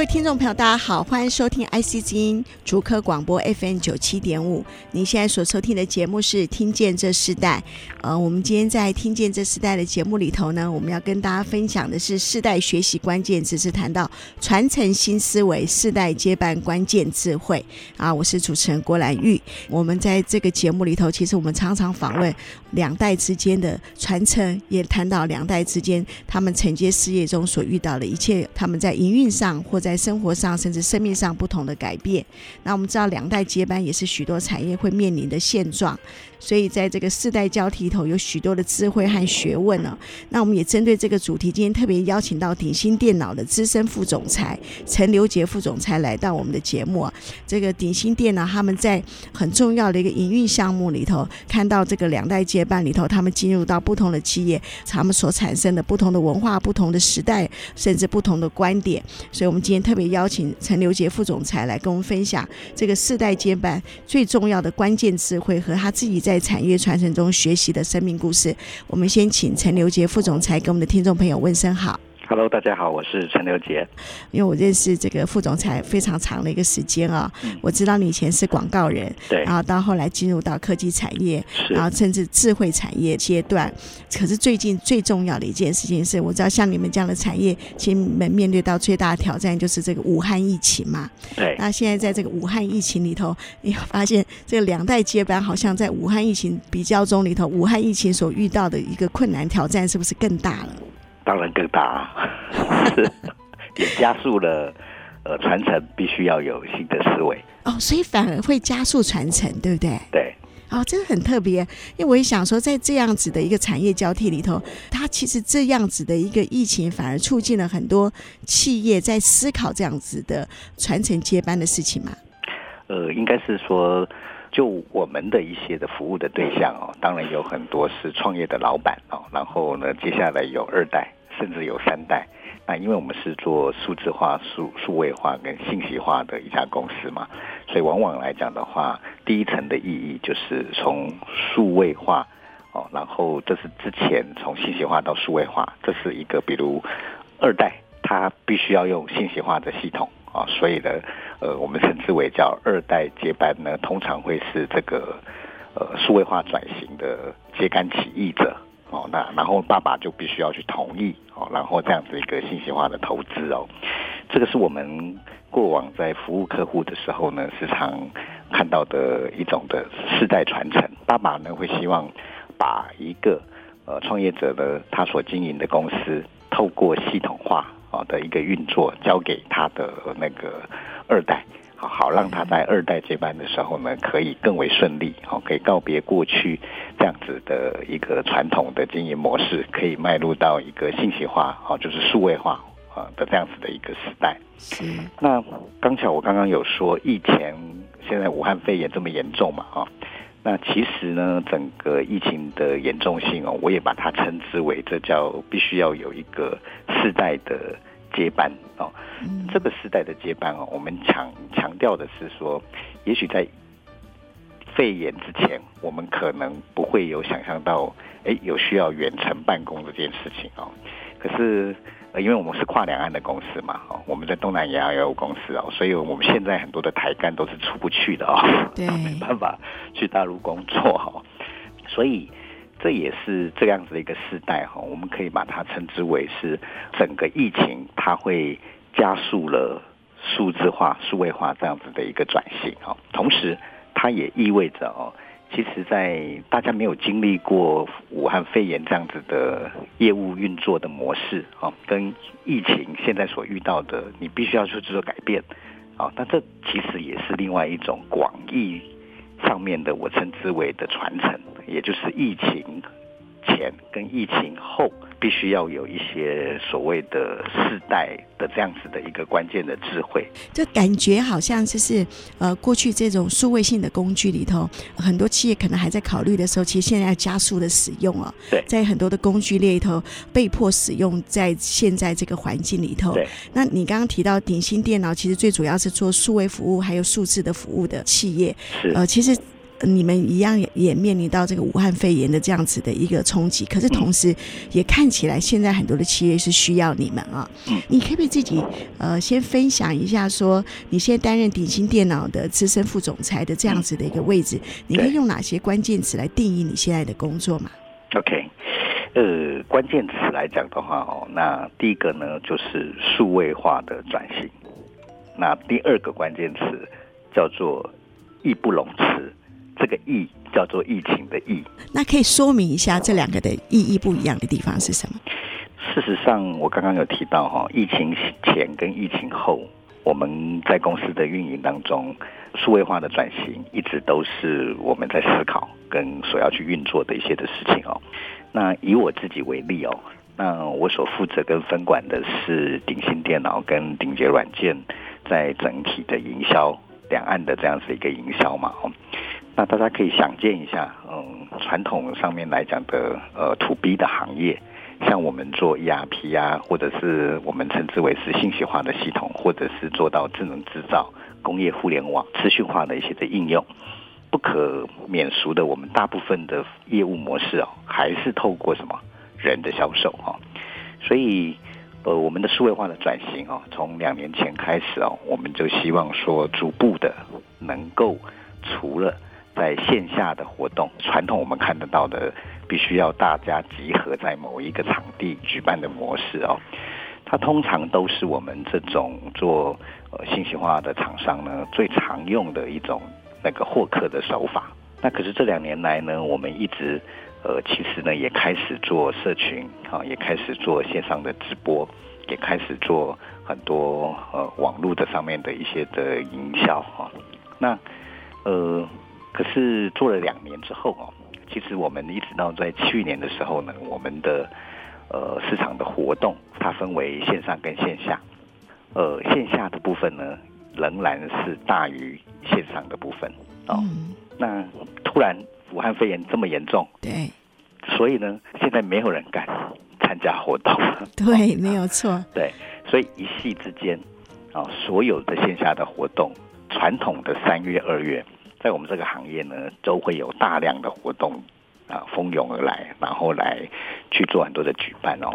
各位听众朋友，大家好，欢迎收听 IC 之音竹科广播 FM 九七点五。您现在所收听的节目是《听见这世代》。呃，我们今天在《听见这世代》的节目里头呢，我们要跟大家分享的是世代学习关键字，是谈到传承新思维、世代接班关键智慧。啊，我是主持人郭兰玉。我们在这个节目里头，其实我们常常访问两代之间的传承，也谈到两代之间他们承接事业中所遇到的一切，他们在营运上或在在生活上，甚至生命上不同的改变。那我们知道，两代接班也是许多产业会面临的现状。所以，在这个世代交替头，有许多的智慧和学问呢、那我们也针对这个主题，今天特别邀请到鼎新电脑的资深副总裁陈刘杰副总裁来到我们的节目、这个鼎新电脑他们在很重要的一个营运项目里头，看到这个两代接班里头，他们进入到不同的企业，他们所产生的不同的文化、不同的时代，甚至不同的观点。所以，我们今天特别邀请陈刘杰副总裁来跟我们分享这个世代接班最重要的关键智慧和他自己在。产业传承中学习的生命故事，我们先请陈刘杰副总裁给我们的听众朋友问声好。Hello，大家好，我是陈刘杰。因为我认识这个副总裁非常长的一个时间啊，嗯、我知道你以前是广告人，对，然后到后来进入到科技产业，是然后甚至智慧产业阶段。可是最近最重要的一件事情是，我知道像你们这样的产业，其实你们面对到最大的挑战就是这个武汉疫情嘛。对。那现在在这个武汉疫情里头，你发现这个两代接班好像在武汉疫情比较中里头，武汉疫情所遇到的一个困难挑战是不是更大了？当然更大，是也加速了呃传承必须要有新的思维哦，所以反而会加速传承，对不对？对，哦，这个很特别，因为我也想说，在这样子的一个产业交替里头，它其实这样子的一个疫情，反而促进了很多企业在思考这样子的传承接班的事情嘛。呃，应该是说。就我们的一些的服务的对象哦，当然有很多是创业的老板哦，然后呢，接下来有二代，甚至有三代。那因为我们是做数字化、数数位化跟信息化的一家公司嘛，所以往往来讲的话，第一层的意义就是从数位化哦，然后这是之前从信息化到数位化，这是一个比如二代，他必须要用信息化的系统。啊，所以呢，呃，我们称之为叫二代接班呢，通常会是这个呃数位化转型的接班起义者哦，那然后爸爸就必须要去同意哦，然后这样子一个信息化的投资哦，这个是我们过往在服务客户的时候呢，时常看到的一种的世代传承。爸爸呢会希望把一个呃创业者的他所经营的公司透过系统化。啊的一个运作交给他的那个二代，好好让他在二代接班的时候呢，可以更为顺利，好可以告别过去这样子的一个传统的经营模式，可以迈入到一个信息化，好就是数位化啊的这样子的一个时代。是。那刚巧我刚刚有说，疫情现在武汉肺炎这么严重嘛，啊。那其实呢，整个疫情的严重性哦，我也把它称之为这叫必须要有一个世代的接班哦。这个时代的接班哦，我们强强调的是说，也许在肺炎之前，我们可能不会有想象到，哎，有需要远程办公这件事情哦。可是。呃，因为我们是跨两岸的公司嘛，哦，我们在东南亚也有公司哦，所以我们现在很多的台干都是出不去的哦，对，没办法去大陆工作哈，所以这也是这样子的一个时代哈，我们可以把它称之为是整个疫情它会加速了数字化、数位化这样子的一个转型哦，同时它也意味着哦。其实，在大家没有经历过武汉肺炎这样子的业务运作的模式啊，跟疫情现在所遇到的，你必须要去做改变啊。但这其实也是另外一种广义上面的，我称之为的传承，也就是疫情前跟疫情后。必须要有一些所谓的世代的这样子的一个关键的智慧，就感觉好像就是呃，过去这种数位性的工具里头，很多企业可能还在考虑的时候，其实现在要加速的使用哦。对，在很多的工具里头被迫使用，在现在这个环境里头。对，那你刚刚提到鼎新电脑，其实最主要是做数位服务还有数字的服务的企业。是，呃，其实。你们一样也面临到这个武汉肺炎的这样子的一个冲击，可是同时也看起来现在很多的企业是需要你们啊。你可不可以自己呃先分享一下，说你现在担任鼎新电脑的资深副总裁的这样子的一个位置，你可以用哪些关键词来定义你现在的工作吗？OK，呃，关键词来讲的话哦，那第一个呢就是数位化的转型，那第二个关键词叫做义不容辞。这个“疫”叫做疫情的“疫”，那可以说明一下这两个的意义不一样的地方是什么？事实上，我刚刚有提到哈，疫情前跟疫情后，我们在公司的运营当中，数位化的转型一直都是我们在思考跟所要去运作的一些的事情哦。那以我自己为例哦，那我所负责跟分管的是鼎新电脑跟鼎捷软件在整体的营销两岸的这样子一个营销嘛哦。那大家可以想见一下，嗯，传统上面来讲的，呃，to B 的行业，像我们做 ERP 啊，或者是我们称之为是信息化的系统，或者是做到智能制造、工业互联网、资讯化的一些的应用，不可免俗的，我们大部分的业务模式哦，还是透过什么人的销售哈，所以，呃，我们的数位化的转型哦，从两年前开始哦，我们就希望说，逐步的能够除了在线下的活动，传统我们看得到的，必须要大家集合在某一个场地举办的模式哦，它通常都是我们这种做呃信息化的厂商呢最常用的一种那个获客的手法。那可是这两年来呢，我们一直呃其实呢也开始做社群啊，也开始做线上的直播，也开始做很多呃网络的上面的一些的营销哈。那呃。可是做了两年之后哦，其实我们一直到在去年的时候呢，我们的呃市场的活动它分为线上跟线下，呃线下的部分呢仍然是大于线上的部分哦。嗯、那突然武汉肺炎这么严重，对，所以呢现在没有人敢参加活动，对，没有错，对，所以一夕之间啊，所有的线下的活动，传统的三月二月。在我们这个行业呢，都会有大量的活动啊蜂拥而来，然后来去做很多的举办哦。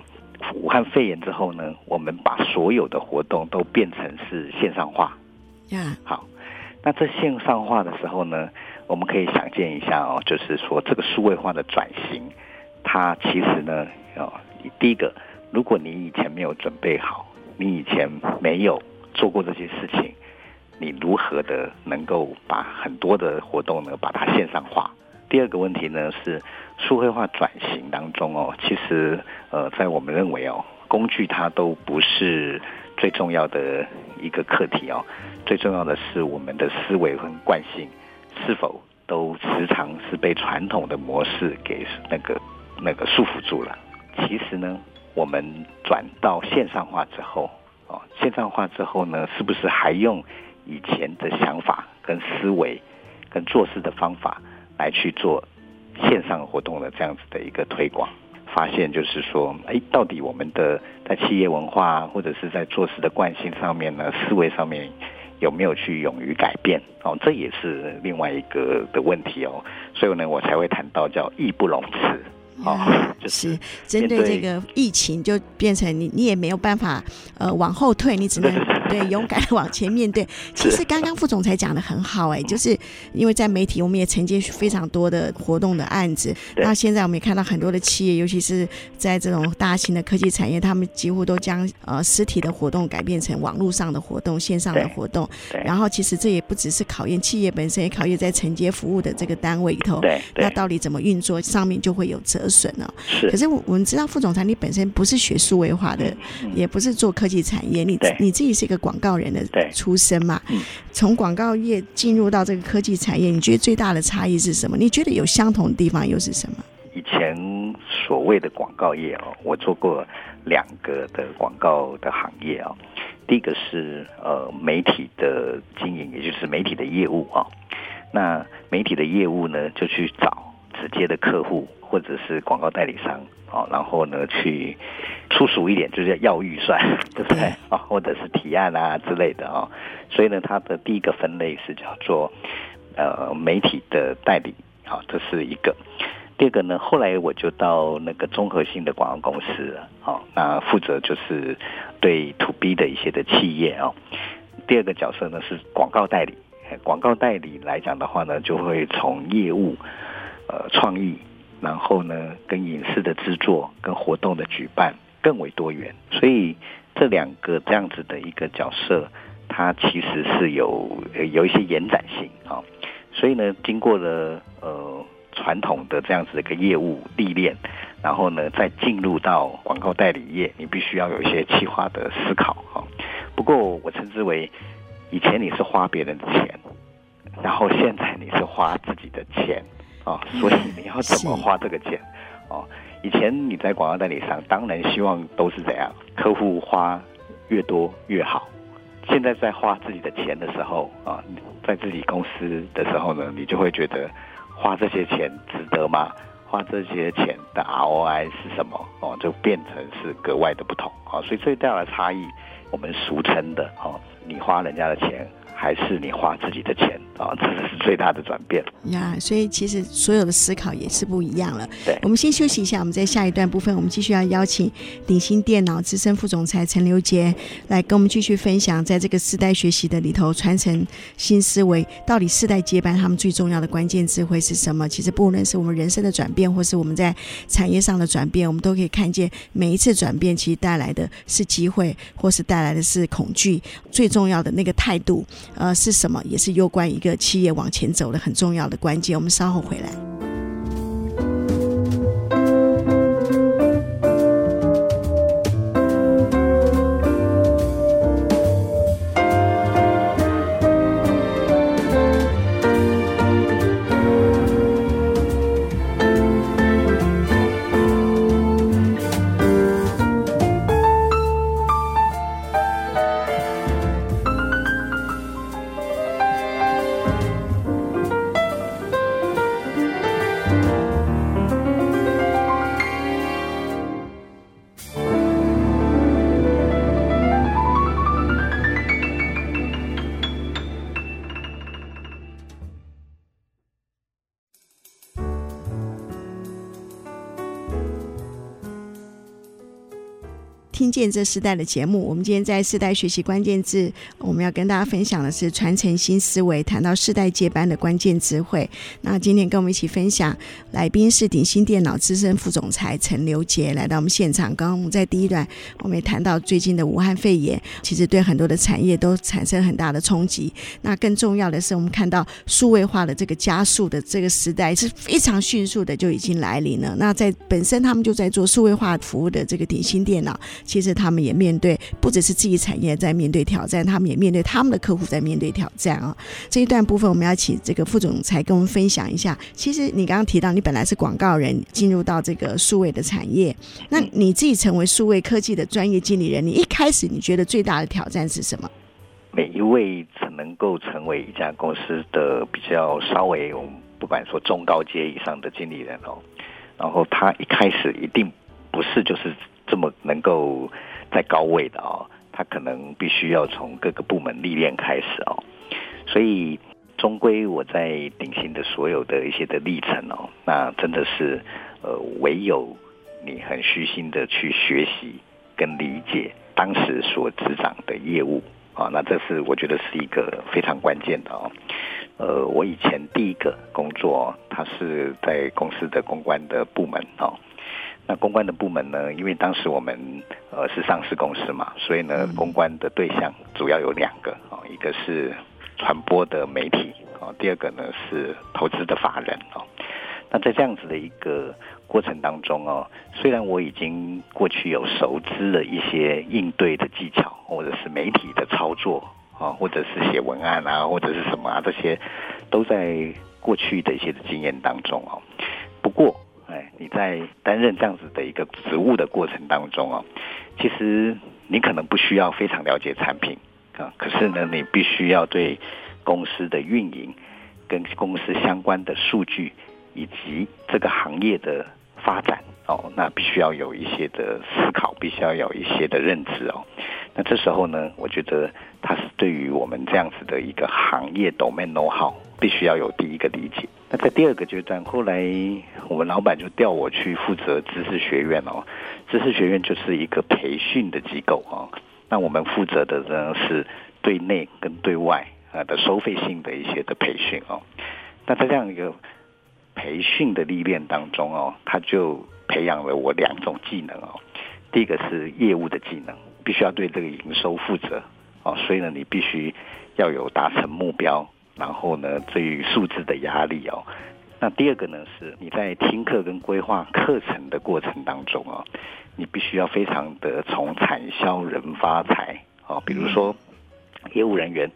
武汉肺炎之后呢，我们把所有的活动都变成是线上化。呀，好，那这线上化的时候呢，我们可以想见一下哦，就是说这个数位化的转型，它其实呢，哦，第一个，如果你以前没有准备好，你以前没有做过这些事情。你如何的能够把很多的活动呢，把它线上化？第二个问题呢是数位化转型当中哦，其实呃，在我们认为哦，工具它都不是最重要的一个课题哦，最重要的是我们的思维和惯性是否都时常是被传统的模式给那个那个束缚住了。其实呢，我们转到线上化之后哦，线上化之后呢，是不是还用？以前的想法跟思维跟做事的方法来去做线上活动的这样子的一个推广，发现就是说，哎，到底我们的在企业文化或者是在做事的惯性上面呢，思维上面有没有去勇于改变？哦，这也是另外一个的问题哦，所以呢，我才会谈到叫义不容辞。哦，就是针对这个疫情，就变成你，你也没有办法呃往后退，你只能对勇敢的往前面对。其实刚刚副总裁讲的很好，哎，就是因为在媒体，我们也承接非常多的活动的案子。那现在我们也看到很多的企业，尤其是在这种大型的科技产业，他们几乎都将呃实体的活动改变成网络上的活动、线上的活动。然后其实这也不只是考验企业本身，也考验在承接服务的这个单位里头。对，那到底怎么运作，上面就会有责。损哦，是。可是我我们知道副总裁你本身不是学数位化的，嗯、也不是做科技产业，你你自己是一个广告人的出身嘛？从广告业进入到这个科技产业，你觉得最大的差异是什么？你觉得有相同的地方又是什么？以前所谓的广告业哦，我做过两个的广告的行业啊。第一个是呃媒体的经营，也就是媒体的业务啊。那媒体的业务呢，就去找直接的客户或者是广告代理商啊，然后呢去粗俗一点，就是要预算，对不对啊？或者是提案啊之类的啊。所以呢，它的第一个分类是叫做呃媒体的代理，好，这是一个。第二个呢，后来我就到那个综合性的广告公司了，好，那负责就是对 to B 的一些的企业啊。第二个角色呢是广告代理，广告代理来讲的话呢，就会从业务、呃创意，然后呢跟影视的制作、跟活动的举办更为多元，所以这两个这样子的一个角色，它其实是有有一些延展性啊。所以呢，经过了呃。传统的这样子的一个业务历练，然后呢，再进入到广告代理业，你必须要有一些企划的思考哈。不过我称之为，以前你是花别人的钱，然后现在你是花自己的钱啊，所以你要怎么花这个钱哦？以前你在广告代理商，当然希望都是怎样，客户花越多越好。现在在花自己的钱的时候啊，在自己公司的时候呢，你就会觉得。花这些钱值得吗？花这些钱的 ROI 是什么？哦，就变成是格外的不同啊！所以最大的差异，我们俗称的哦，你花人家的钱。还是你花自己的钱啊，这是最大的转变呀。所以其实所有的思考也是不一样了。对，我们先休息一下，我们在下一段部分，我们继续要邀请鼎新电脑资深副总裁陈刘杰来跟我们继续分享，在这个世代学习的里头，传承新思维，到底世代接班他们最重要的关键智慧是什么？其实不论是我们人生的转变，或是我们在产业上的转变，我们都可以看见每一次转变其实带来的是机会，或是带来的是恐惧。最重要的那个态度。呃，是什么？也是攸关一个企业往前走的很重要的关键。我们稍后回来。这世代的节目，我们今天在世代学习关键字，我们要跟大家分享的是传承新思维，谈到世代接班的关键智慧。那今天跟我们一起分享来宾是鼎新电脑资深副总裁陈刘杰来到我们现场。刚刚我们在第一段，我们也谈到最近的武汉肺炎，其实对很多的产业都产生很大的冲击。那更重要的是，我们看到数位化的这个加速的这个时代是非常迅速的就已经来临了。那在本身他们就在做数位化服务的这个鼎新电脑。其实他们也面对，不只是自己产业在面对挑战，他们也面对他们的客户在面对挑战啊。这一段部分，我们要请这个副总裁跟我们分享一下。其实你刚刚提到，你本来是广告人，进入到这个数位的产业，那你自己成为数位科技的专业经理人，你一开始你觉得最大的挑战是什么？每一位只能够成为一家公司的比较稍微，我们不管说中高阶以上的经理人哦，然后他一开始一定不是就是。这么能够在高位的哦，他可能必须要从各个部门历练开始哦，所以终归我在鼎新的所有的一些的历程哦，那真的是呃，唯有你很虚心的去学习跟理解当时所执掌的业务啊，那这是我觉得是一个非常关键的哦。呃，我以前第一个工作，他是在公司的公关的部门哦。那公关的部门呢？因为当时我们呃是上市公司嘛，所以呢，公关的对象主要有两个啊，一个是传播的媒体啊，第二个呢是投资的法人哦。那在这样子的一个过程当中哦，虽然我已经过去有熟知了一些应对的技巧，或者是媒体的操作啊，或者是写文案啊，或者是什么啊，这些都在过去的一些的经验当中哦。不过，哎。你在担任这样子的一个职务的过程当中哦，其实你可能不需要非常了解产品啊，可是呢，你必须要对公司的运营跟公司相关的数据以及这个行业的发展哦，那必须要有一些的思考，必须要有一些的认知哦。那这时候呢，我觉得它是对于我们这样子的一个行业 domain know-how，必须要有第一个理解。那在第二个阶段，后来我们老板就调我去负责知识学院哦。知识学院就是一个培训的机构哦。那我们负责的呢是对内跟对外啊的收费性的一些的培训哦。那在这样一个培训的历练当中哦，他就培养了我两种技能哦。第一个是业务的技能。必须要对这个营收负责哦，所以呢，你必须要有达成目标，然后呢，对于数字的压力哦。那第二个呢，是你在听课跟规划课程的过程当中哦，你必须要非常的从产销人发财哦。比如说，业务人员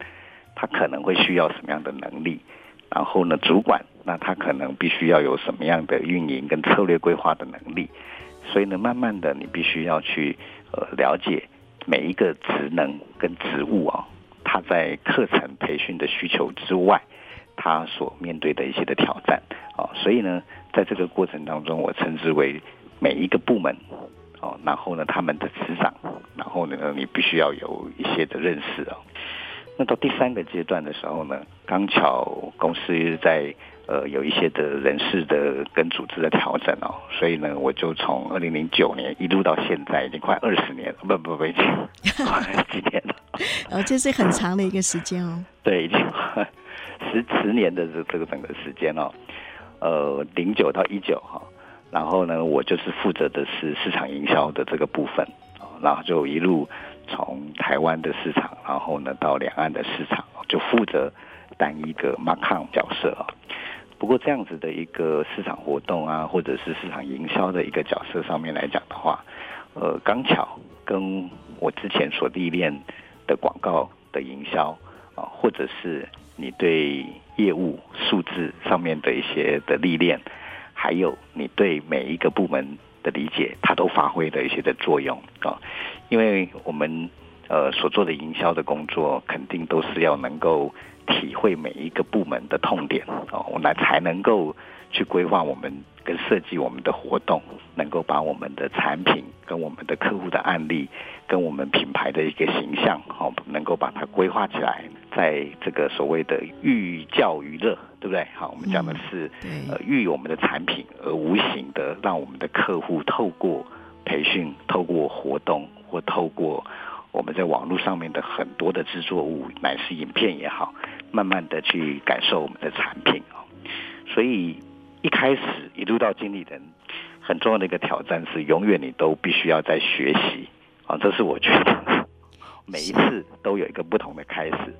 他可能会需要什么样的能力，然后呢，主管那他可能必须要有什么样的运营跟策略规划的能力。所以呢，慢慢的你必须要去呃了解。每一个职能跟职务啊，他在课程培训的需求之外，他所面对的一些的挑战啊，所以呢，在这个过程当中，我称之为每一个部门哦，然后呢，他们的职掌，然后呢，你必须要有一些的认识啊。那到第三个阶段的时候呢，刚巧公司在。呃，有一些的人事的跟组织的调整哦，所以呢，我就从二零零九年一路到现在，已经快二十年了，不不不，已经 几年了。哦，这是很长的一个时间哦。对，已经 十十年的这这个整个时间哦。呃，零九到一九哈，然后呢，我就是负责的是市场营销的这个部分，然后就一路从台湾的市场，然后呢到两岸的市场，就负责单一个 market 角色啊。不过这样子的一个市场活动啊，或者是市场营销的一个角色上面来讲的话，呃，刚巧跟我之前所历练的广告的营销啊，或者是你对业务数字上面的一些的历练，还有你对每一个部门的理解，它都发挥了一些的作用啊。因为我们呃所做的营销的工作，肯定都是要能够。体会每一个部门的痛点哦，我们才能够去规划我们跟设计我们的活动，能够把我们的产品跟我们的客户的案例，跟我们品牌的一个形象好，能够把它规划起来，在这个所谓的寓教于乐，对不对？好，我们讲的是呃寓我们的产品，而无形的让我们的客户透过培训、透过活动或透过我们在网络上面的很多的制作物，乃是影片也好。慢慢的去感受我们的产品哦，所以一开始一路到经理人，很重要的一个挑战是，永远你都必须要在学习啊，这是我觉得 每一次都有一个不同的开始，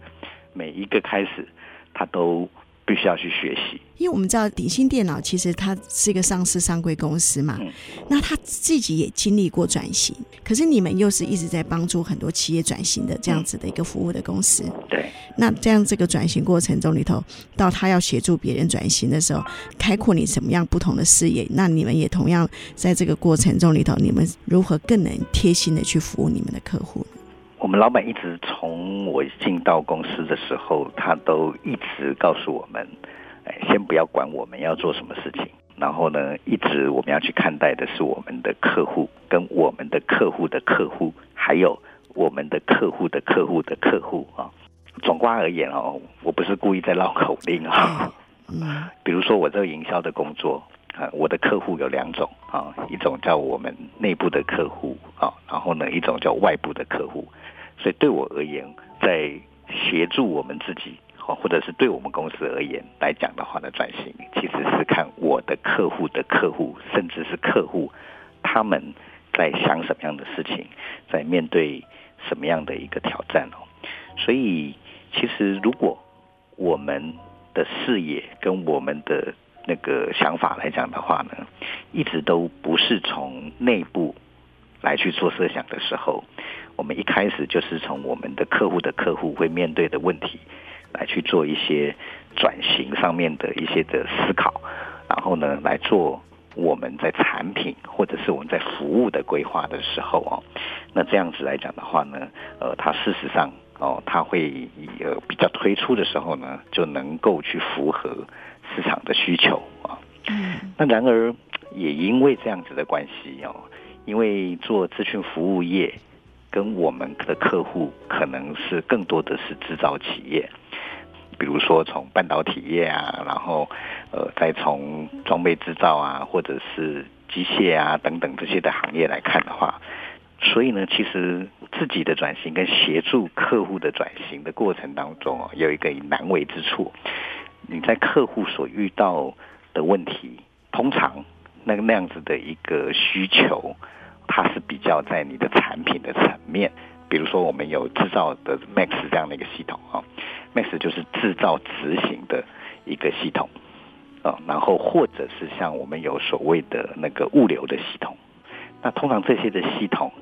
每一个开始它都。必须要去学习，因为我们知道鼎新电脑其实它是一个上市上柜公司嘛，嗯、那他自己也经历过转型，可是你们又是一直在帮助很多企业转型的这样子的一个服务的公司。嗯、对，那这样这个转型过程中里头，到他要协助别人转型的时候，开阔你什么样不同的视野？那你们也同样在这个过程中里头，你们如何更能贴心的去服务你们的客户？我们老板一直从我进到公司的时候，他都一直告诉我们，哎，先不要管我们要做什么事情，然后呢，一直我们要去看待的是我们的客户，跟我们的客户的客户，还有我们的客户的客户的客户啊。总括而言哦，我不是故意在绕口令啊。嗯，比如说我这个营销的工作。啊，我的客户有两种啊，一种叫我们内部的客户啊，然后呢，一种叫外部的客户。所以对我而言，在协助我们自己，或者是对我们公司而言来讲的话呢，转型其实是看我的客户的客户，甚至是客户他们在想什么样的事情，在面对什么样的一个挑战哦。所以，其实如果我们的视野跟我们的那个想法来讲的话呢，一直都不是从内部来去做设想的时候，我们一开始就是从我们的客户的客户会面对的问题来去做一些转型上面的一些的思考，然后呢来做我们在产品或者是我们在服务的规划的时候哦，那这样子来讲的话呢，呃，它事实上哦，它会呃比较推出的时候呢，就能够去符合市场的需求啊。嗯。那然而也因为这样子的关系哦，因为做资讯服务业跟我们的客户可能是更多的是制造企业。比如说，从半导体业啊，然后呃，再从装备制造啊，或者是机械啊等等这些的行业来看的话，所以呢，其实自己的转型跟协助客户的转型的过程当中啊，有一个难为之处。你在客户所遇到的问题，通常那个那样子的一个需求，它是比较在你的产品的层面。比如说，我们有制造的 Max 这样的一个系统啊，Max 就是制造执行的一个系统啊，然后或者是像我们有所谓的那个物流的系统，那通常这些的系统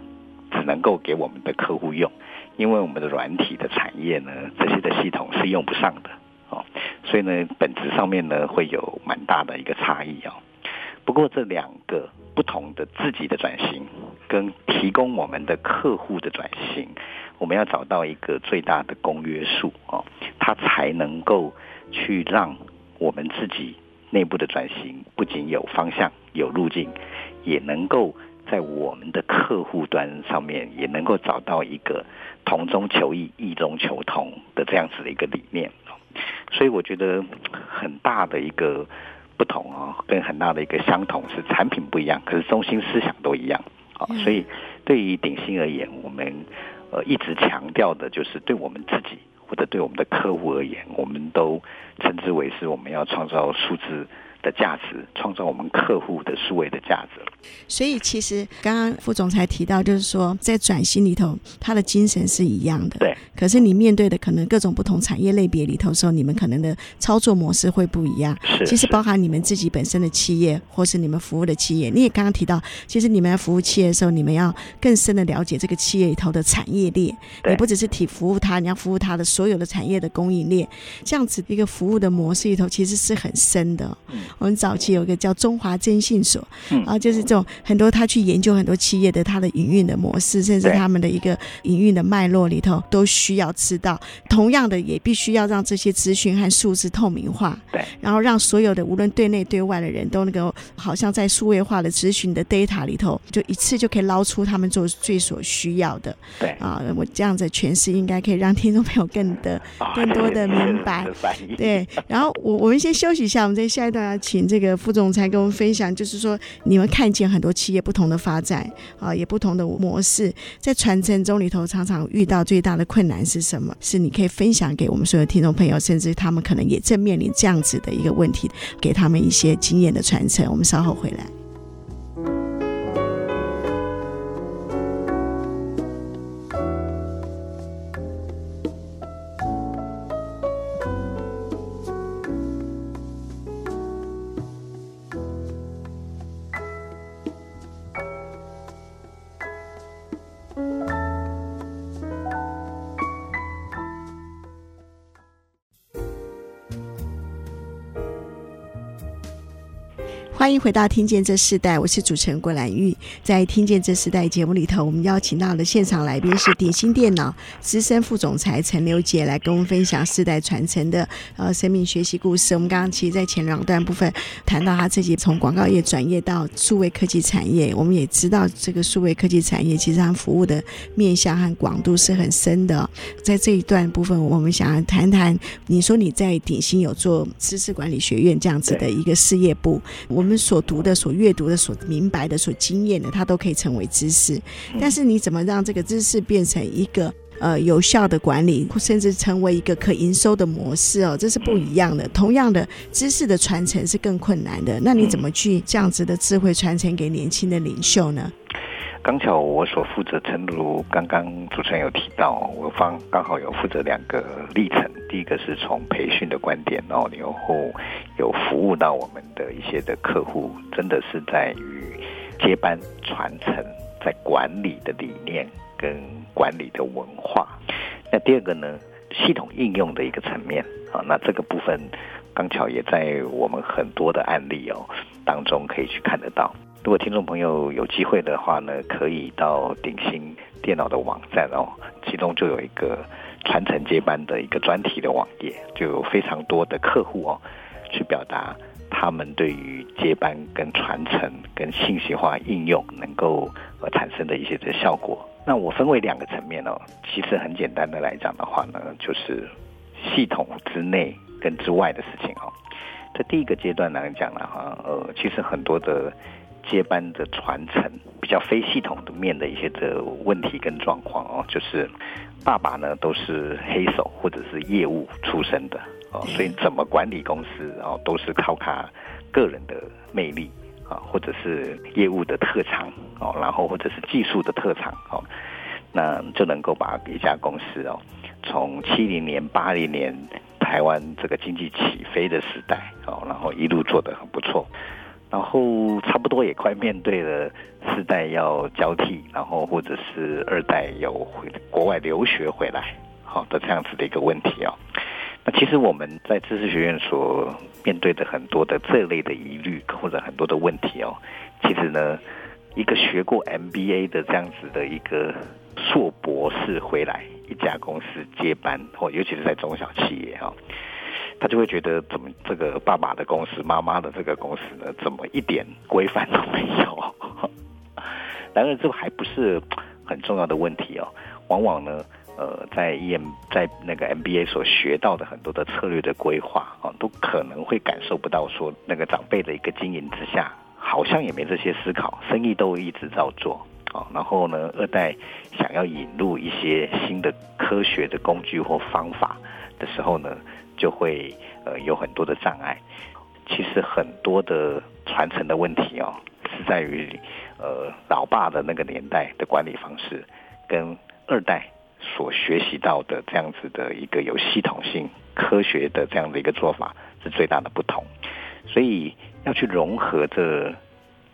只能够给我们的客户用，因为我们的软体的产业呢，这些的系统是用不上的哦，所以呢，本质上面呢会有蛮大的一个差异啊。不过这两个不同的自己的转型，跟提供我们的客户的转型，我们要找到一个最大的公约数哦，它才能够去让我们自己内部的转型不仅有方向、有路径，也能够在我们的客户端上面也能够找到一个同中求异、异中求同的这样子的一个理念。所以我觉得很大的一个。不同啊，跟很大的一个相同是产品不一样，可是中心思想都一样啊。所以对于鼎新而言，我们呃一直强调的就是对我们自己或者对我们的客户而言，我们都称之为是我们要创造数字的价值，创造我们客户的数位的价值。所以，其实刚刚副总裁提到，就是说在转型里头，他的精神是一样的。对。可是你面对的可能各种不同产业类别里头的时候，你们可能的操作模式会不一样。是。其实包含你们自己本身的企业，或是你们服务的企业。你也刚刚提到，其实你们要服务企业的时候，你们要更深的了解这个企业里头的产业链。对。也不只是提服务他，你要服务他的所有的产业的供应链。这样子一个服务的模式里头，其实是很深的。嗯。我们早期有一个叫中华征信所，然后，就是。这种很多，他去研究很多企业的它的营运的模式，甚至他们的一个营运的脉络里头，都需要知道。同样的，也必须要让这些资讯和数字透明化。对，然后让所有的无论对内对外的人都能够，好像在数位化的咨询的 data 里头，就一次就可以捞出他们做最所需要的。对啊，我这样子诠释应该可以让听众朋友更的 更多的明白。对，然后我我们先休息一下，我们在下一段要请这个副总裁跟我们分享，就是说你们看。见很多企业不同的发展啊，也不同的模式，在传承中里头，常常遇到最大的困难是什么？是你可以分享给我们所有听众朋友，甚至他们可能也正面临这样子的一个问题，给他们一些经验的传承。我们稍后回来。欢迎回到《听见这世代》，我是主持人郭兰玉。在《听见这世代》节目里头，我们邀请到的现场来宾是鼎新电脑资深副总裁陈刘杰，来跟我们分享世代传承的呃生命学习故事。我们刚刚其实，在前两段部分谈到他自己从广告业转业到数位科技产业，我们也知道这个数位科技产业其实他服务的面向和广度是很深的。在这一段部分，我们想要谈谈，你说你在鼎新有做知识管理学院这样子的一个事业部，我们。所读的、所阅读的、所明白的、所经验的，它都可以成为知识。但是你怎么让这个知识变成一个呃有效的管理，甚至成为一个可营收的模式哦，这是不一样的。同样的知识的传承是更困难的。那你怎么去这样子的智慧传承给年轻的领袖呢？刚巧我所负责，诚如刚刚主持人有提到，我方刚好有负责两个历程。第一个是从培训的观点，然后有有服务到我们的一些的客户，真的是在于接班传承，在管理的理念跟管理的文化。那第二个呢，系统应用的一个层面啊，那这个部分刚巧也在我们很多的案例哦。当中可以去看得到。如果听众朋友有机会的话呢，可以到鼎新电脑的网站哦，其中就有一个传承接班的一个专题的网页，就有非常多的客户哦，去表达他们对于接班跟传承跟信息化应用能够呃产生的一些的效果。那我分为两个层面哦，其实很简单的来讲的话呢，就是系统之内跟之外的事情哦。在第一个阶段来讲呢，哈，呃，其实很多的。接班的传承比较非系统的面的一些的问题跟状况哦，就是爸爸呢都是黑手或者是业务出身的哦，所以怎么管理公司哦都是靠他个人的魅力啊，或者是业务的特长哦，然后或者是技术的特长哦，那就能够把一家公司哦，从七零年八零年台湾这个经济起飞的时代哦，然后一路做得很不错。然后差不多也快面对了世代要交替，然后或者是二代有回国外留学回来，好的这样子的一个问题哦。那其实我们在知识学院所面对的很多的这类的疑虑或者很多的问题哦，其实呢，一个学过 MBA 的这样子的一个硕博士回来一家公司接班，或尤其是在中小企业哈。他就会觉得，怎么这个爸爸的公司、妈妈的这个公司呢，怎么一点规范都没有？当然，这还不是很重要的问题哦。往往呢，呃，在 EM 在那个 MBA 所学到的很多的策略的规划啊，都可能会感受不到说，那个长辈的一个经营之下，好像也没这些思考，生意都一直照做啊。然后呢，二代想要引入一些新的科学的工具或方法的时候呢，就会呃有很多的障碍，其实很多的传承的问题哦，是在于呃老爸的那个年代的管理方式，跟二代所学习到的这样子的一个有系统性、科学的这样的一个做法是最大的不同，所以要去融合这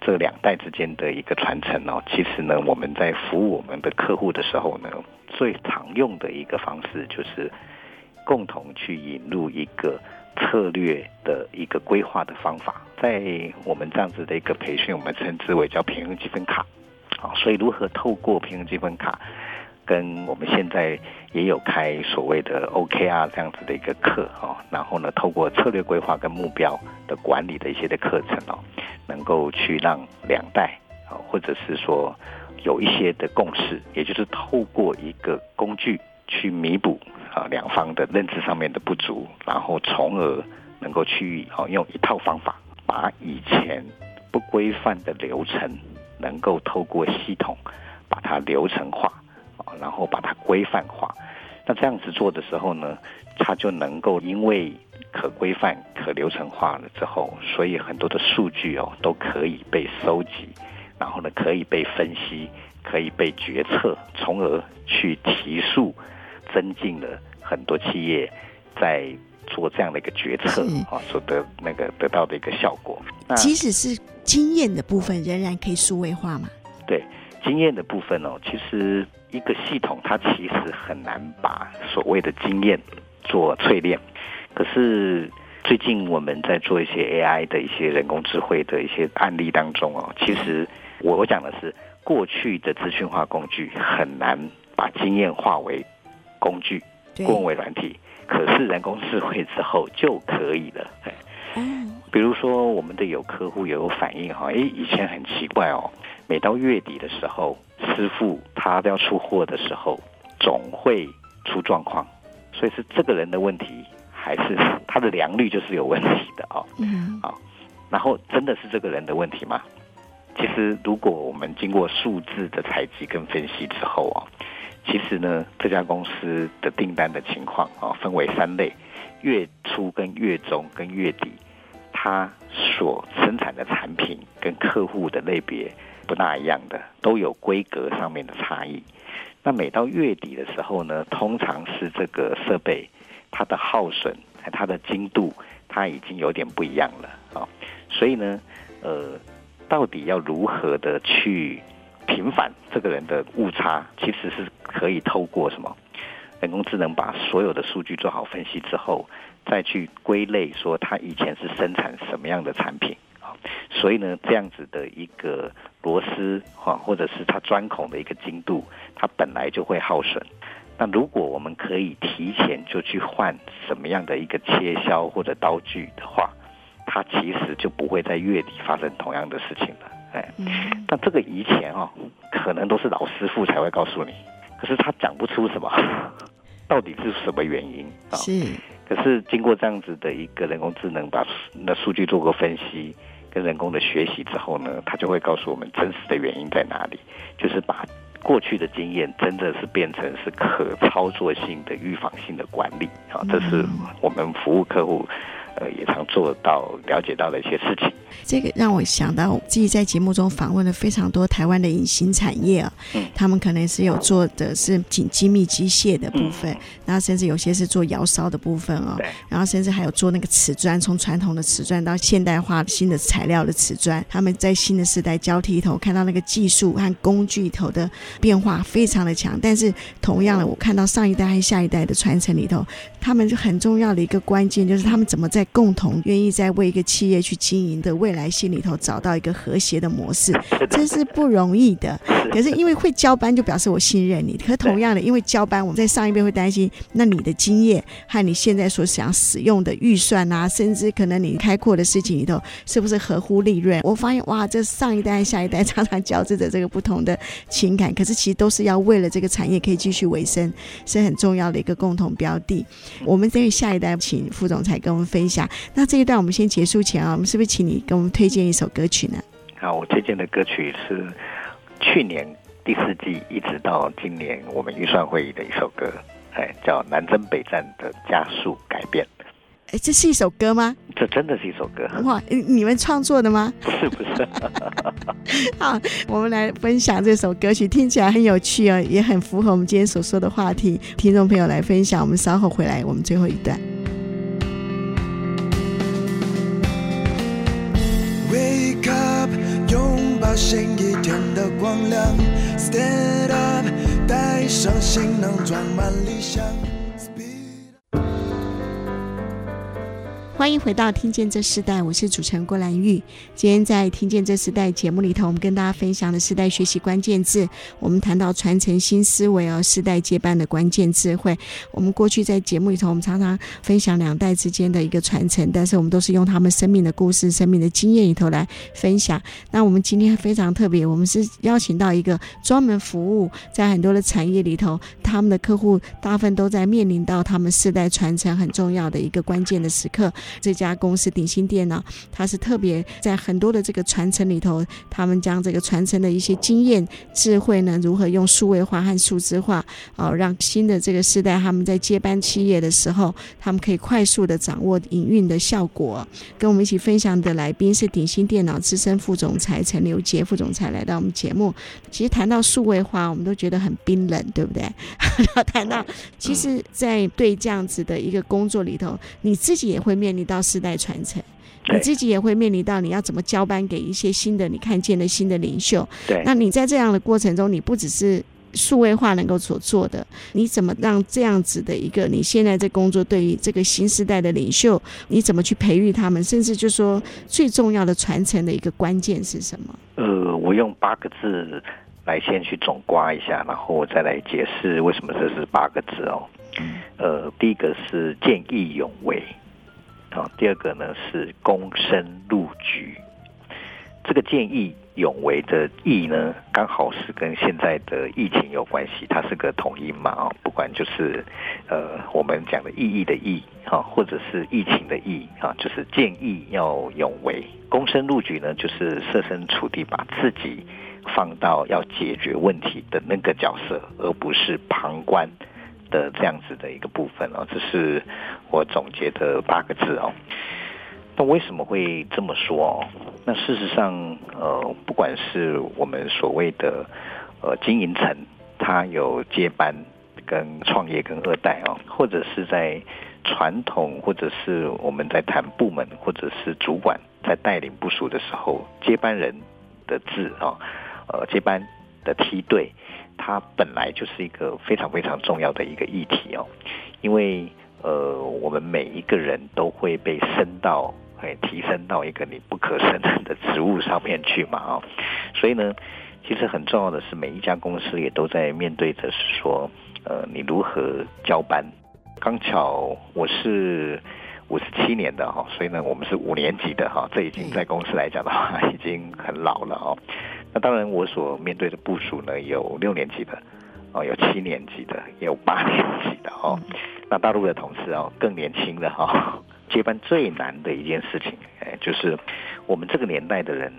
这两代之间的一个传承哦，其实呢我们在服务我们的客户的时候呢，最常用的一个方式就是。共同去引入一个策略的一个规划的方法，在我们这样子的一个培训，我们称之为叫平衡积分卡。啊，所以如何透过平衡积分卡，跟我们现在也有开所谓的 OKR 这样子的一个课哦，然后呢，透过策略规划跟目标的管理的一些的课程哦，能够去让两代啊，或者是说有一些的共识，也就是透过一个工具去弥补。啊，两方的认知上面的不足，然后从而能够去哦用一套方法，把以前不规范的流程，能够透过系统把它流程化，然后把它规范化。那这样子做的时候呢，它就能够因为可规范、可流程化了之后，所以很多的数据哦都可以被收集，然后呢可以被分析，可以被决策，从而去提速。增进了很多企业在做这样的一个决策啊，所得那个得到的一个效果。那即使是经验的部分，仍然可以数位化嘛？对，经验的部分哦，其实一个系统它其实很难把所谓的经验做淬炼。可是最近我们在做一些 AI 的一些人工智慧的一些案例当中哦，其实我我讲的是过去的资讯化工具很难把经验化为。工具，共为软体，可是人工智慧之后就可以了。嗯，比如说我们的有客户有反应哈，哎，以前很奇怪哦，每到月底的时候，师傅他要出货的时候，总会出状况，所以是这个人的问题，还是他的良率就是有问题的哦。嗯，好，然后真的是这个人的问题吗？其实如果我们经过数字的采集跟分析之后哦。其实呢，这家公司的订单的情况啊，分为三类：月初、跟月中、跟月底，他所生产的产品跟客户的类别不大一样的，都有规格上面的差异。那每到月底的时候呢，通常是这个设备它的耗损、它的精度，它已经有点不一样了啊。所以呢，呃，到底要如何的去？平反这个人的误差，其实是可以透过什么人工智能把所有的数据做好分析之后，再去归类说他以前是生产什么样的产品所以呢，这样子的一个螺丝哈，或者是它钻孔的一个精度，它本来就会耗损。那如果我们可以提前就去换什么样的一个切削或者刀具的话，它其实就不会在月底发生同样的事情了。哎，那这个以前哦，可能都是老师傅才会告诉你，可是他讲不出什么，到底是什么原因啊？是。可是经过这样子的一个人工智能把那数据做个分析，跟人工的学习之后呢，他就会告诉我们真实的原因在哪里，就是把过去的经验真的是变成是可操作性的预防性的管理啊，这是我们服务客户。呃，也常做到了解到的一些事情。这个让我想到，我自己在节目中访问了非常多台湾的隐形产业啊，嗯，他们可能是有做的是精精密机械的部分，然后甚至有些是做窑烧的部分哦，对，然后甚至还有做那个瓷砖，从传统的瓷砖到现代化新的材料的瓷砖，他们在新的时代交替里头看到那个技术和工具里头的变化非常的强，但是同样的，我看到上一代和下一代的传承里头，他们就很重要的一个关键就是他们怎么在共同愿意在为一个企业去经营的未来性里头找到一个和谐的模式，这是不容易的。可是因为会交班，就表示我信任你。可同样的，因为交班，我们在上一边会担心，那你的经验和你现在所想使用的预算啊，甚至可能你开阔的事情里头，是不是合乎利润？我发现哇，这上一代下一代常常交织着这个不同的情感，可是其实都是要为了这个产业可以继续维生，是很重要的一个共同标的。我们等于下一代，请副总裁跟我们分享。那这一段我们先结束前啊，我们是不是请你给我们推荐一首歌曲呢？好，我推荐的歌曲是去年第四季一直到今年我们预算会议的一首歌，哎，叫《南征北战的加速改变》。哎，这是一首歌吗？这真的是一首歌。哇，你们创作的吗？是不是？好，我们来分享这首歌曲，听起来很有趣哦，也很符合我们今天所说的话题。听众朋友来分享，我们稍后回来，我们最后一段。新一天的光亮。Stand up，带上行囊，装满理想。欢迎回到《听见这世代》，我是主持人郭兰玉。今天在《听见这世代》节目里头，我们跟大家分享的世代学习关键字，我们谈到传承新思维哦，世代接班的关键智慧。我们过去在节目里头，我们常常分享两代之间的一个传承，但是我们都是用他们生命的故事、生命的经验里头来分享。那我们今天非常特别，我们是邀请到一个专门服务在很多的产业里头，他们的客户大部分都在面临到他们世代传承很重要的一个关键的时刻。这家公司鼎新电脑，它是特别在很多的这个传承里头，他们将这个传承的一些经验、智慧呢，如何用数位化和数字化，哦，让新的这个时代他们在接班企业的时候，他们可以快速的掌握营运的效果。跟我们一起分享的来宾是鼎新电脑资深副总裁陈刘杰副总裁来到我们节目。其实谈到数位化，我们都觉得很冰冷，对不对？谈到其实，在对这样子的一个工作里头，你自己也会面临。到世代传承，你自己也会面临到你要怎么交班给一些新的你看见的新的领袖。对，那你在这样的过程中，你不只是数位化能够所做的，你怎么让这样子的一个你现在在工作对于这个新时代的领袖，你怎么去培育他们，甚至就说最重要的传承的一个关键是什么？呃，我用八个字来先去总刮一下，然后我再来解释为什么这是八个字哦。呃，第一个是见义勇为。啊，第二个呢是躬身入局，这个见义勇为的义呢，刚好是跟现在的疫情有关系，它是个统音嘛啊，不管就是呃我们讲的意义的义啊，或者是疫情的疫啊，就是见义要勇为，躬身入局呢，就是设身处地把自己放到要解决问题的那个角色，而不是旁观。的这样子的一个部分哦，这是我总结的八个字哦。那为什么会这么说哦？那事实上，呃，不管是我们所谓的呃经营层，他有接班跟创业跟二代哦，或者是在传统，或者是我们在谈部门或者是主管在带领部署的时候，接班人的字啊，呃，接班的梯队。它本来就是一个非常非常重要的一个议题哦，因为呃，我们每一个人都会被升到会提升到一个你不可胜任的职务上面去嘛，哦，所以呢，其实很重要的是，每一家公司也都在面对着是说，呃，你如何交班。刚巧我是五十七年的哈，所以呢，我们是五年级的哈，这已经在公司来讲的话，已经很老了哦。那当然，我所面对的部署呢，有六年级的，哦，有七年级的，也有八年级的哦。那大陆的同事哦，更年轻的哈。接班最难的一件事情，哎，就是我们这个年代的人，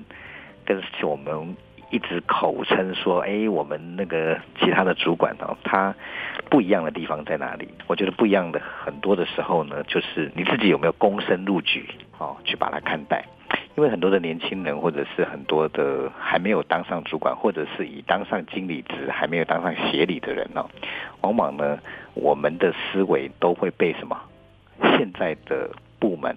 跟我们一直口称说，哎，我们那个其他的主管哦，他不一样的地方在哪里？我觉得不一样的很多的时候呢，就是你自己有没有躬身入局哦，去把它看待。因为很多的年轻人，或者是很多的还没有当上主管，或者是已当上经理职还没有当上协理的人哦，往往呢，我们的思维都会被什么？现在的部门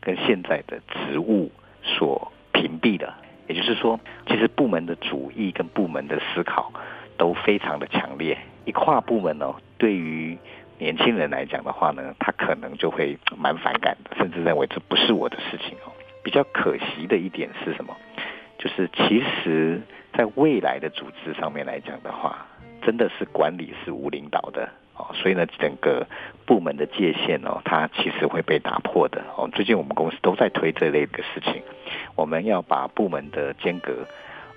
跟现在的职务所屏蔽的，也就是说，其实部门的主义跟部门的思考都非常的强烈。一跨部门哦，对于年轻人来讲的话呢，他可能就会蛮反感的，甚至认为这不是我的事情哦。比较可惜的一点是什么？就是其实在未来的组织上面来讲的话，真的是管理是无领导的哦，所以呢，整个部门的界限哦，它其实会被打破的哦。最近我们公司都在推这类的事情，我们要把部门的间隔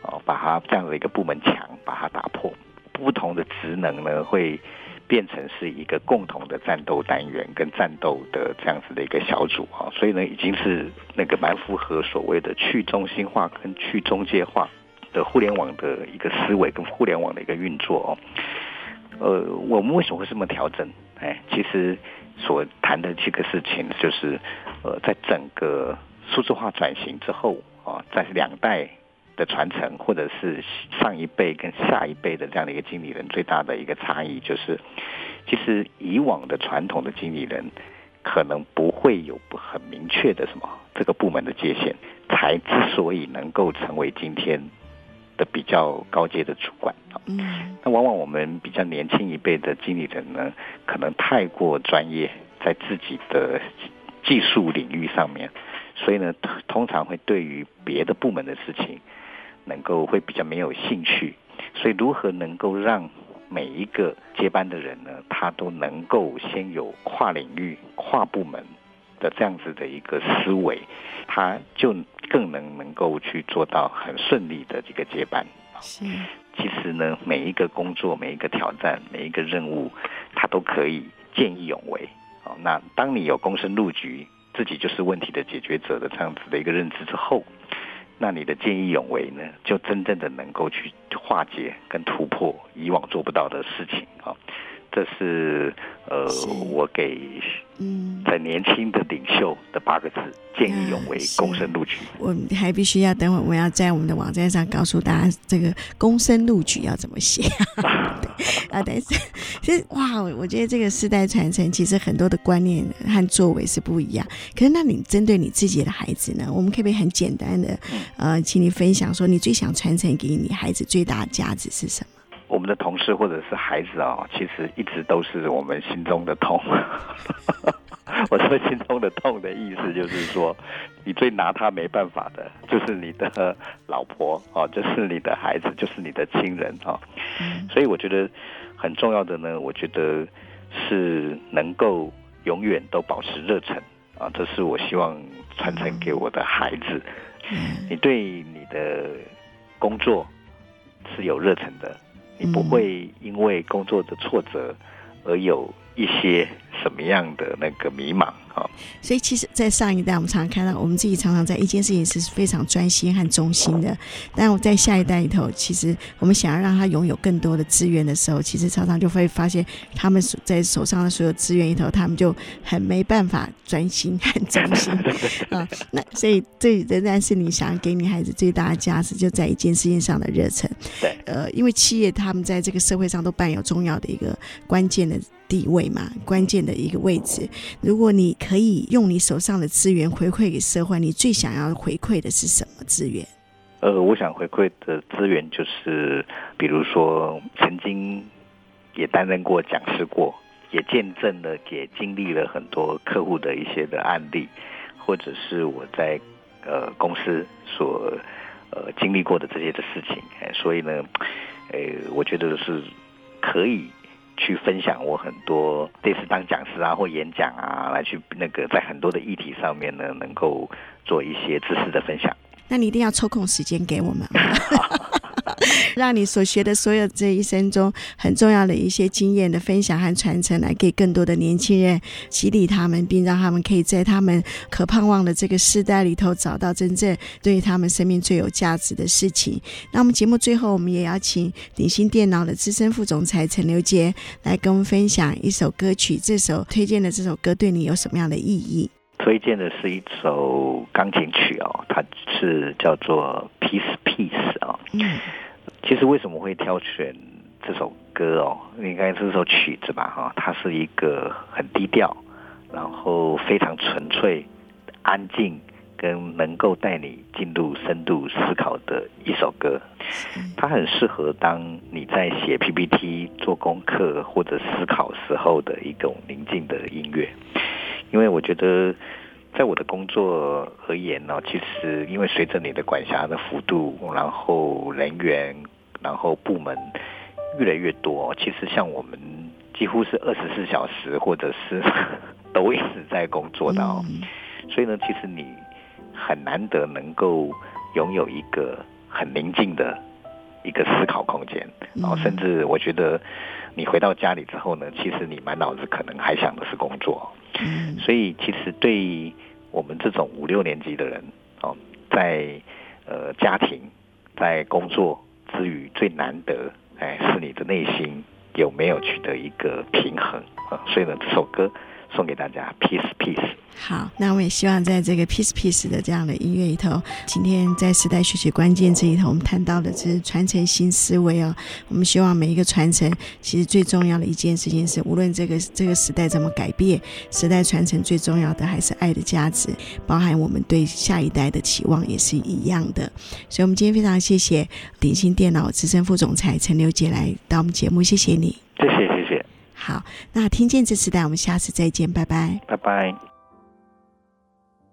哦，把它这样的一个部门墙把它打破，不同的职能呢会。变成是一个共同的战斗单元跟战斗的这样子的一个小组啊，所以呢，已经是那个蛮符合所谓的去中心化跟去中介化的互联网的一个思维跟互联网的一个运作哦。呃，我们为什么会这么调整？哎，其实所谈的这个事情就是，呃，在整个数字化转型之后啊，在两代。的传承，或者是上一辈跟下一辈的这样的一个经理人，最大的一个差异就是，其实以往的传统的经理人可能不会有很明确的什么这个部门的界限，才之所以能够成为今天的比较高阶的主管。嗯，那往往我们比较年轻一辈的经理人呢，可能太过专业，在自己的技术领域上面，所以呢，通常会对于别的部门的事情。能够会比较没有兴趣，所以如何能够让每一个接班的人呢，他都能够先有跨领域、跨部门的这样子的一个思维，他就更能能够去做到很顺利的这个接班。是，其实呢，每一个工作、每一个挑战、每一个任务，他都可以见义勇为。哦，那当你有躬身入局，自己就是问题的解决者的这样子的一个认知之后。那你的见义勇为呢，就真正的能够去化解跟突破以往做不到的事情啊，这是呃，是我给。嗯，在年轻的领袖的八个字：见义勇为，躬身录取。我还必须要等会，我要在我们的网站上告诉大家，这个躬身录取要怎么写 啊？但是其实哇，我觉得这个世代传承，其实很多的观念和作为是不一样。可是，那你针对你自己的孩子呢？我们可不可以很简单的呃，请你分享说，你最想传承给你孩子最大的价值是什么？我们的同事或者是孩子啊，其实一直都是我们心中的痛。我说心中的痛的意思就是说，你最拿他没办法的，就是你的老婆哦，就是你的孩子，就是你的亲人哦。所以我觉得很重要的呢，我觉得是能够永远都保持热忱啊，这是我希望传承给我的孩子。你对你的工作是有热忱的。你不会因为工作的挫折而有一些什么样的那个迷茫。所以其实，在上一代，我们常常看到，我们自己常常在一件事情是非常专心和忠心的。但我在下一代里头，其实我们想要让他拥有更多的资源的时候，其实常常就会发现，他们在手上的所有资源里头，他们就很没办法专心和忠心 啊。那所以，这仍然是你想要给你孩子最大的价值，就在一件事情上的热忱。对，呃，因为企业他们在这个社会上都扮有重要的一个关键的地位嘛，关键的一个位置。如果你可以用你手上的资源回馈给社会，你最想要回馈的是什么资源？呃，我想回馈的资源就是，比如说曾经也担任过讲师过，也见证了，也经历了很多客户的一些的案例，或者是我在呃公司所呃经历过的这些的事情，所以呢，呃，我觉得是可以去分享我很多这次当讲师啊或演讲啊，来去那个在很多的议题上面呢，能够做一些知识的分享。那你一定要抽空时间给我们。让你所学的所有这一生中很重要的一些经验的分享和传承，来给更多的年轻人激励他们，并让他们可以在他们可盼望的这个时代里头找到真正对他们生命最有价值的事情。那我们节目最后，我们也要请鼎新电脑的资深副总裁陈留杰来跟我们分享一首歌曲。这首推荐的这首歌对你有什么样的意义？推荐的是一首钢琴曲哦，它是叫做《Peace Peace》啊。嗯。其实为什么会挑选这首歌哦？应该是这首曲子吧，哈，它是一个很低调，然后非常纯粹、安静，跟能够带你进入深度思考的一首歌。它很适合当你在写 PPT、做功课或者思考时候的一种宁静的音乐。因为我觉得，在我的工作而言呢，其实因为随着你的管辖的幅度，然后人员。然后部门越来越多，其实像我们几乎是二十四小时，或者是 都一直在工作的哦。所以呢，其实你很难得能够拥有一个很宁静的一个思考空间。然后，甚至我觉得你回到家里之后呢，其实你满脑子可能还想的是工作。所以，其实对于我们这种五六年级的人哦，在呃家庭在工作。之余最难得，哎，是你的内心有没有取得一个平衡啊？所以呢，这首歌送给大家，Peace Peace。好，那我也希望在这个 Peace Peace 的这样的音乐里头，今天在时代学习关键这里头，我们谈到的这是传承新思维哦。我们希望每一个传承，其实最重要的一件事情是，无论这个这个时代怎么改变，时代传承最重要的还是爱的价值，包含我们对下一代的期望也是一样的。所以，我们今天非常谢谢鼎新电脑资深副总裁陈刘杰来到我们节目，谢谢你，谢谢。好，那听见这时代，我们下次再见，拜拜，拜拜。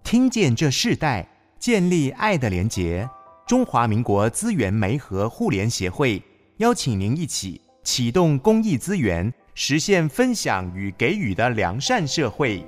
听见这世代，建立爱的连结。中华民国资源媒和互联协会邀请您一起启动公益资源，实现分享与给予的良善社会。